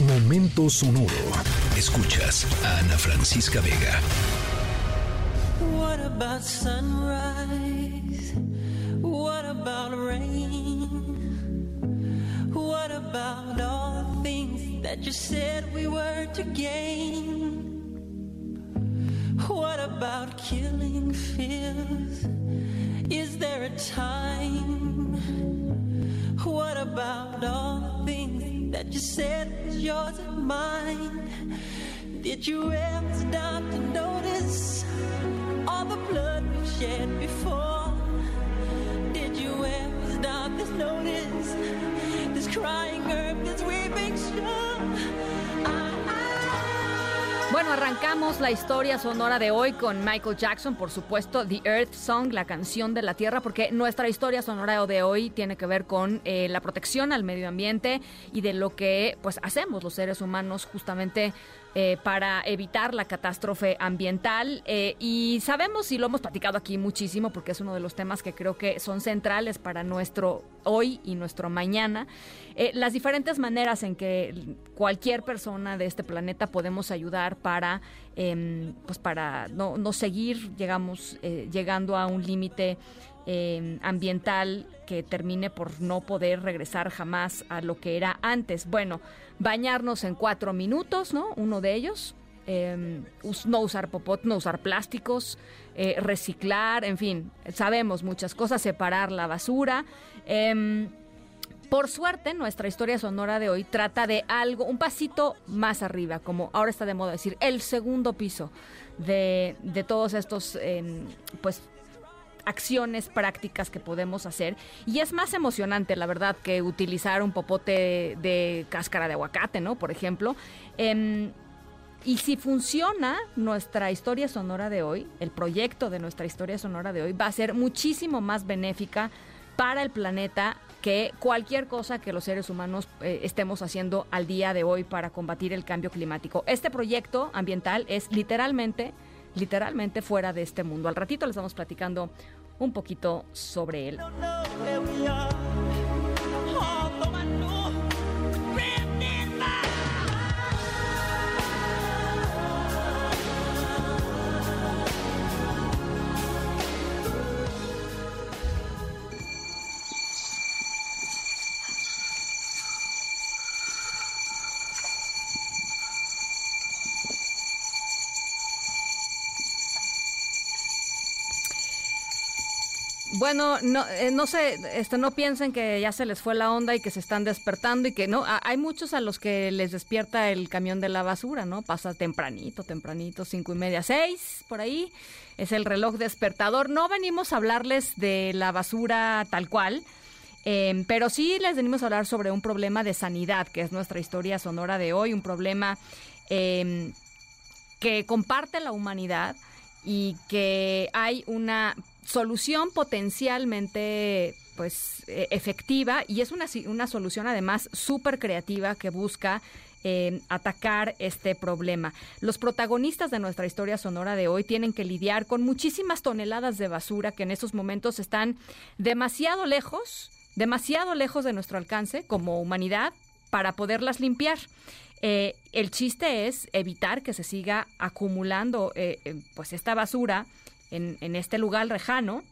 Momento sonoro. Escuchas Ana Francisca Vega. What about sunrise? What about rain? What about all the things that you said we were to gain? What about killing fears? Is there a time? What about all the things that you said was yours and mine? Did you ever stop to notice all the blood we've shed before? Did you ever stop to notice this crying earth, this weeping Bueno, arrancamos la historia sonora de hoy con Michael Jackson, por supuesto, The Earth Song, la canción de la Tierra, porque nuestra historia sonora de hoy tiene que ver con eh, la protección al medio ambiente y de lo que pues hacemos los seres humanos justamente eh, para evitar la catástrofe ambiental. eh, y sabemos y lo hemos platicado aquí muchísimo porque es uno de los temas que creo que son centrales para nuestro hoy y nuestro mañana. Eh, las diferentes maneras en que cualquier persona de este planeta podemos ayudar para, em, pues para no, no seguir llegamos, eh, llegando a un límite eh, ambiental que termine por no poder regresar jamás a lo que era antes. Bueno, bañarnos en cuatro minutos, ¿no? Uno de ellos. Us- no usar popot, no usar plásticos, eh, reciclar, en fin, sabemos muchas cosas, separar la basura. em, por suerte, nuestra historia sonora de hoy trata de algo, un pasito más arriba, como ahora está de moda decir, el segundo piso de, de todos estos, em, pues, acciones prácticas que podemos hacer. Y es más emocionante, la verdad, que utilizar un popote de cáscara de aguacate, ¿no? Por ejemplo. Em, y si funciona nuestra historia sonora de hoy, el proyecto de nuestra historia sonora de hoy va a ser muchísimo más benéfica para el planeta que cualquier cosa que los seres humanos eh, estemos haciendo al día de hoy para combatir el cambio climático. Este proyecto ambiental es literalmente, literalmente fuera de este mundo. Al ratito les vamos platicando un poquito sobre él. Bueno, no, eh, no sé, este, no piensen que ya se les fue la onda y que se están despertando y que no, hay muchos a los que les despierta el camión de la basura, ¿no? Pasa tempranito, tempranito, cinco y media, seis, por ahí, es el reloj despertador. No venimos a hablarles de la basura tal cual, eh, pero sí les venimos a hablar sobre un problema de sanidad, que es nuestra historia sonora de hoy, un problema eh, que comparte la humanidad y que hay una solución potencialmente pues eh, efectiva y es una, una solución además súper creativa que busca eh, atacar este problema. Los protagonistas de nuestra historia sonora de hoy tienen que lidiar con muchísimas toneladas de basura que en estos momentos están demasiado lejos, demasiado lejos de nuestro alcance como humanidad para poderlas limpiar. Eh, el chiste es evitar que se siga acumulando eh, eh, pues esta basura en, en este lugar lejano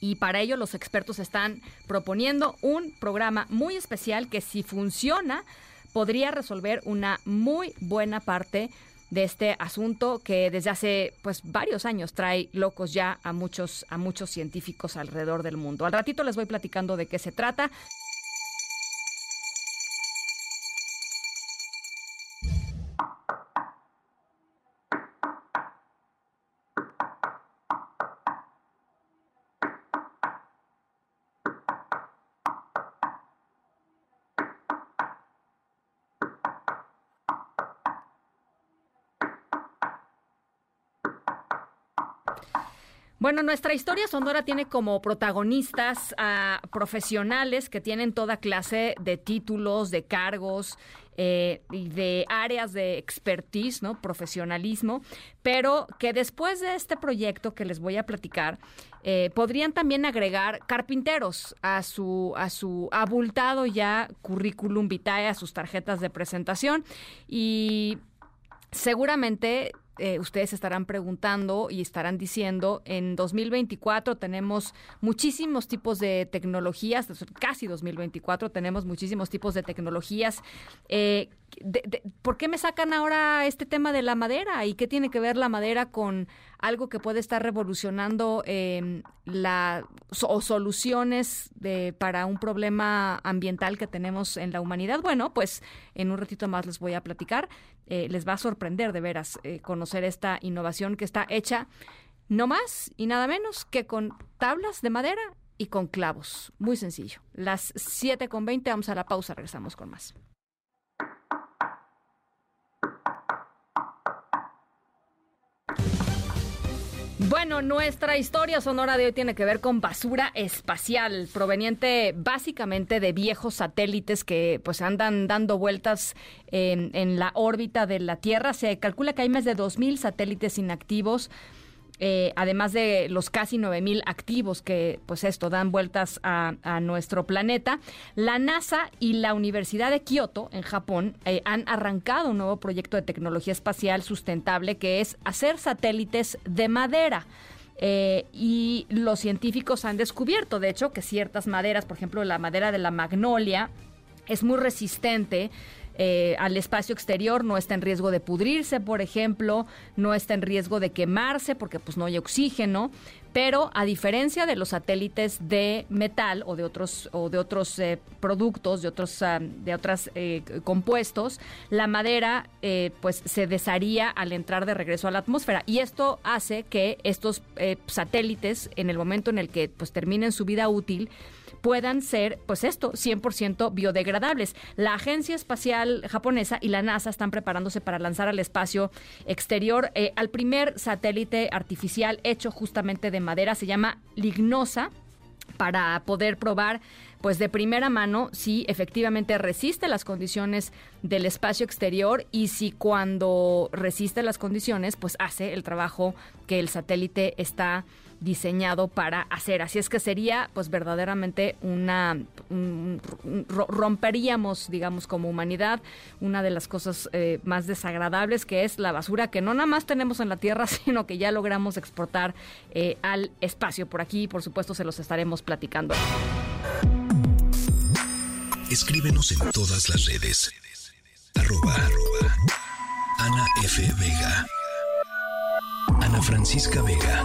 y para ello los expertos están proponiendo un programa muy especial que si funciona podría resolver una muy buena parte de este asunto que desde hace pues varios años trae locos ya a muchos a muchos científicos alrededor del mundo. Al ratito les voy platicando de qué se trata. Bueno, nuestra historia sonora tiene como protagonistas a profesionales que tienen toda clase de títulos, de cargos eh, y de áreas de expertise, ¿no? Profesionalismo, pero que después de este proyecto que les voy a platicar, eh, podrían también agregar carpinteros a su, a su abultado ya currículum vitae, a sus tarjetas de presentación y seguramente eh, ustedes estarán preguntando y estarán diciendo, en 2024 tenemos muchísimos tipos de tecnologías, casi 2024 tenemos muchísimos tipos de tecnologías. Eh, ¿Por qué me sacan ahora este tema de la madera? ¿Y qué tiene que ver la madera con algo que puede estar revolucionando eh, la, o soluciones para un problema ambiental que tenemos en la humanidad? Bueno, pues en un ratito más les voy a platicar. Eh, les va a sorprender de veras eh, conocer esta innovación que está hecha no más y nada menos que con tablas de madera y con clavos. Muy sencillo. Las 7 con 20, vamos a la pausa, regresamos con más. Bueno, nuestra historia sonora de hoy tiene que ver con basura espacial, proveniente básicamente de viejos satélites que pues andan dando vueltas en, en la órbita de la Tierra. Se calcula que hay más de 2.000 satélites inactivos eh, además de los casi 9.000 activos que, pues esto, dan vueltas a, nuestro planeta, la NASA y la Universidad de Kioto, en Japón, eh, han arrancado un nuevo proyecto de tecnología espacial sustentable que es hacer satélites de madera. Eh, y los científicos han descubierto, de hecho, que ciertas maderas, por ejemplo, la madera de la magnolia, es muy resistente eh, al espacio exterior, no está en riesgo de pudrirse, por ejemplo, no está en riesgo de quemarse porque pues no hay oxígeno, pero a diferencia de los satélites de metal o de otros o de otros eh, productos, de otros ah, de otros eh, compuestos, la madera pues se desharía al entrar de regreso a la atmósfera y esto hace que estos satélites en el momento en el que pues terminen su vida útil puedan ser, pues esto, 100% biodegradables. La Agencia Espacial Japonesa y la NASA están preparándose para lanzar al espacio exterior eh, al primer satélite artificial hecho justamente de madera, se llama Lignosa, para poder probar pues de primera mano si efectivamente resiste las condiciones del espacio exterior y si cuando resiste las condiciones pues hace el trabajo que el satélite está diseñado para hacer. Así es que sería pues verdaderamente una... romperíamos, digamos, como humanidad una de las cosas eh, más desagradables que es la basura que no nada más tenemos en la Tierra, sino que ya logramos exportar eh, al espacio. Por aquí, por supuesto, se los estaremos platicando. Escríbenos en todas las redes. Arroba, Ana F. Vega. Ana Francisca Vega